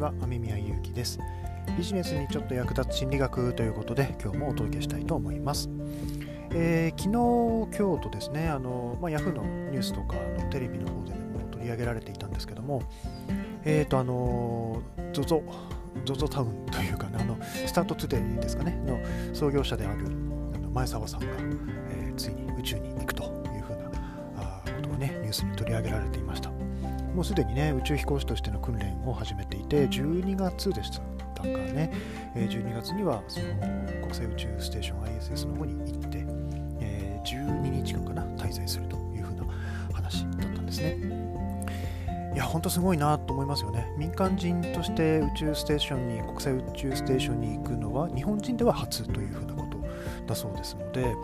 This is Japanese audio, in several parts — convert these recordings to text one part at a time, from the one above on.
は雨宮ゆうきです。ビジネスにちょっと役立つ心理学ということで今日もお届けしたいと思います、えー、昨日今日とですねあの、まあ、ヤフーのニュースとかのテレビの方でも取り上げられていたんですけどもえっ、ー、とあの ZOZO ZOZO タウンというか、ね、あのスタートトゥデイですかねの創業者であるあの前澤さんが、えー、ついに宇宙に行くというふうなあことをねニュースに取り上げられていました。もうすでにね宇宙飛行士としての訓練を始めていて12月でしたかね。12月にはその国際宇宙ステーション ISS の方に行って、え12日間かな滞在するというふうな話だったんですね。いや本当すごいなと思いますよね。民間人として宇宙ステーションに国際宇宙ステーションに行くのは日本人では初というふうなことだそうですので、まあ、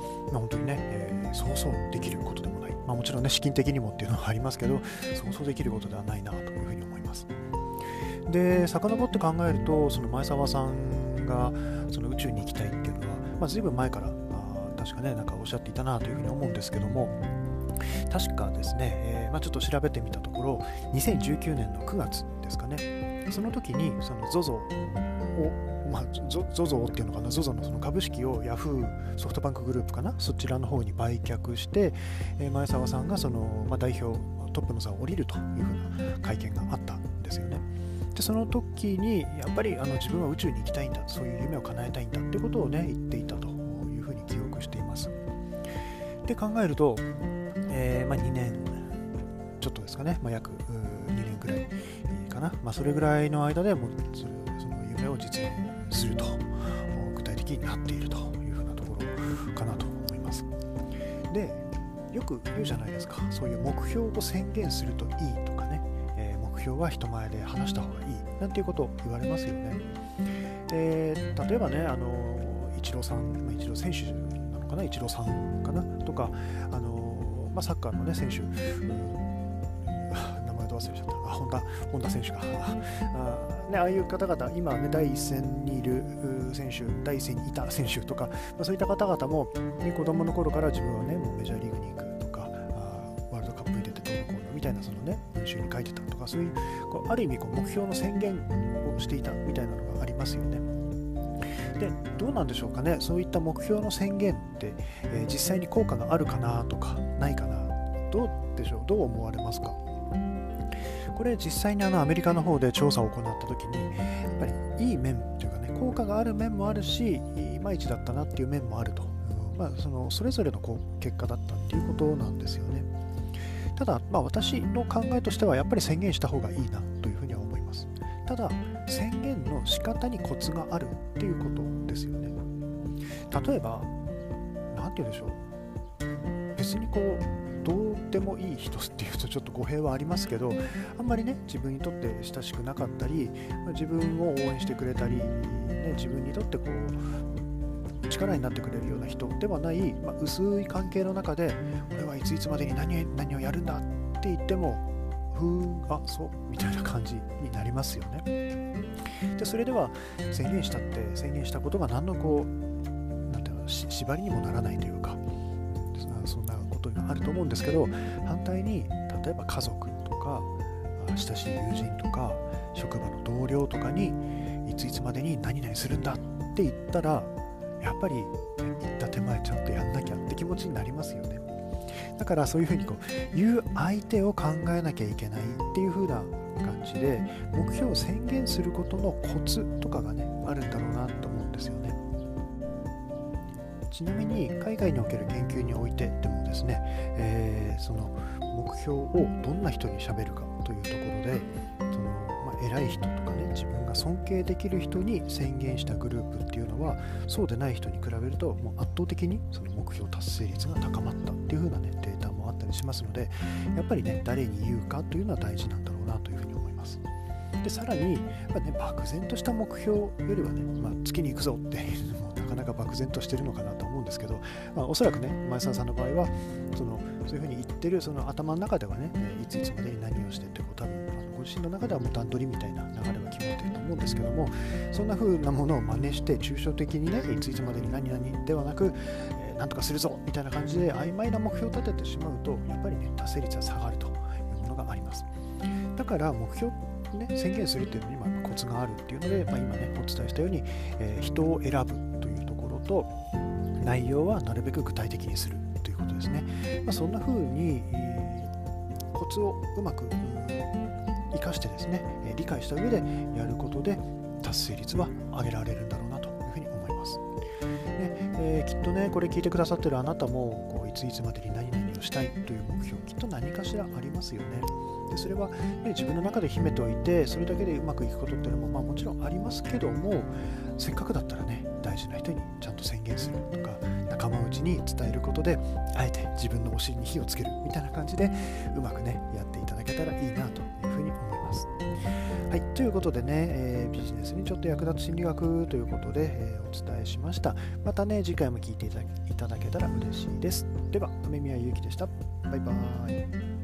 本当にね、えー、そうそうできることでもまあ、もちろんね資金的にもっていうのはありますけどそうそうできることではないなというふうに思います。で遡って考えるとその前澤さんがその宇宙に行きたいっていうのは、まあ、随分前からあ確かねなんかおっしゃっていたなというふうに思うんですけども確かですね、えー、まあ、ちょっと調べてみたところ2019年の9月ですかね。その時にその ZOZO をまあ、ZOZO っていうのかな？ZOZO のその株式を Yahoo ソフトバンクグループかな？そちらの方に売却して、えー、前澤さんがその、まあ、代表トップの座を降りるというふうな会見があったんですよね。でその時にやっぱりあの自分は宇宙に行きたいんだそういう夢を叶えたいんだってことをね言っていたというふうに記憶しています。で考えると、えー、まあ、2年ちょっとですかね、まあ、約2年ぐらいかな、まあ、それぐらいの間でもそその夢を実現すると具体的になっているというふうなところかなと思います。でよく言うじゃないですか。そういう目標を宣言するといいとかね、えー、目標は人前で話した方がいい。なんていうことを言われますよね。で例えばねあのイチローさんイチロー選手なのかな？イチローさんかな？とかあの、まあ、サッカーの、ね、選手、名前ど忘れちゃった。本田本田選手かあ,、ね、ああいう方々今、ね、第一線にいる選手第一線にいた選手とか、まあ、そういった方々も、ね、子供の頃から自分は、ね、メジャーリーグに行くとかあワールドカップに出てどうのこうのみたいなその、ね、文集に書いてたとかそういうこうある意味こう目標の宣言をしていたみたいなのがありますよね。でどうなんでしょうかね。そういった目標の宣言って、えー、実際に効果があるかなとかないかな。どうでしょう？どう思われますか？これ実際にあのアメリカの方で調査を行った時にやっぱりいい面というかね効果がある面もあるしいまいちだったなっていう面もあると、まあ、そのそれぞれのこう結果だったっていうことなんですよね。ただ、まあ、私の考えとしてはやっぱり宣言した方がいいなというふうには思います。ただ宣言の仕方にコツがあるっていうことですよね。例えば何て言うんでしょう。別にこうどうでもいい人っていうとちょっと語弊はありますけどあんまりね自分にとって親しくなかったり自分を応援してくれたり、ね、自分にとってこう力になってくれるような人ではない、まあ、薄い関係の中で俺はいついつまでに何何をやるんだって言ってもふーんあそうみたいな感じになりますよね。でそれでは宣言したって宣言したことが何のこうなんていうの縛りにもならないというかそんなことがあると思うんですけど反対に例えば家族とか親しい友人とか職場の同僚とかにいついつまでに何々するんだって言ったらやっぱり言った手前ちゃんとやんなきゃって気持ちになりますよね。だからそういうふうにこう言う相手を考えなきゃいけないっていう風な感じで目標を宣言することのコツとかがねあるんだろうなと思うんですよね。ちなみに海外における研究においてでもですね、えー、その目標をどんな人にしゃべるかというところでその、まあ、偉い人とかね自分が尊敬できる人に宣言したグループっていうのはそうでない人に比べるともう圧倒的にその目標達成率が高まったっていう風なねデータもあったりしますのでやっぱりね誰に言うかというのは大事なんだろうなというふうに思います。でさらに、まあね、漠然とした目標よりはね、まあ、月に行くぞっていうのもかなか漠然としてるのかなと思うんですけど、まあ、おそらくね前澤さんの場合はそのそういうふうに言ってるその頭の中ではねいついつまでに何をしてってこう多分ご自身の中ではもう段取りみたいな流れは決まってると思うんですけどもそんな風なものを真似して抽象的にねいついつまでに何々ではなく、えー、なんとかするぞみたいな感じで曖昧な目標を立ててしまうとやっぱりね達成率は下がるというものがあります。だから目標ね、宣言するっていうのに今コツがあるっていうので、まあ、今ねお伝えしたように、えー、人を選ぶ。と内容はなるべく具体的にするということですね、まあ、そんな風にえ、コツをうまく生かしてですね理解した上でやることで達成率は上げられるんだろうなというふうに思います。でえー、きっとねこれ聞いてくださってるあなたもこういついつまでに何々をしたいという目標きっと何かしらありますよね。でそれは、ね、自分の中で秘めておいてそれだけでうまくいくことっていうのも、まあ、もちろんありますけどもせっかくだったらね大事な人にちゃんと宣言するとか仲間内に伝えることであえて自分のお尻に火をつけるみたいな感じでうまくねやっていただけたらいいなというふうに思います。はい、ということでね、えー、ビジネスにちょっと役立つ心理学ということで、えー、お伝えしました。またね、次回も聞いていただけたら嬉しいです。では、雨宮ゆうきでした。バイバーイ。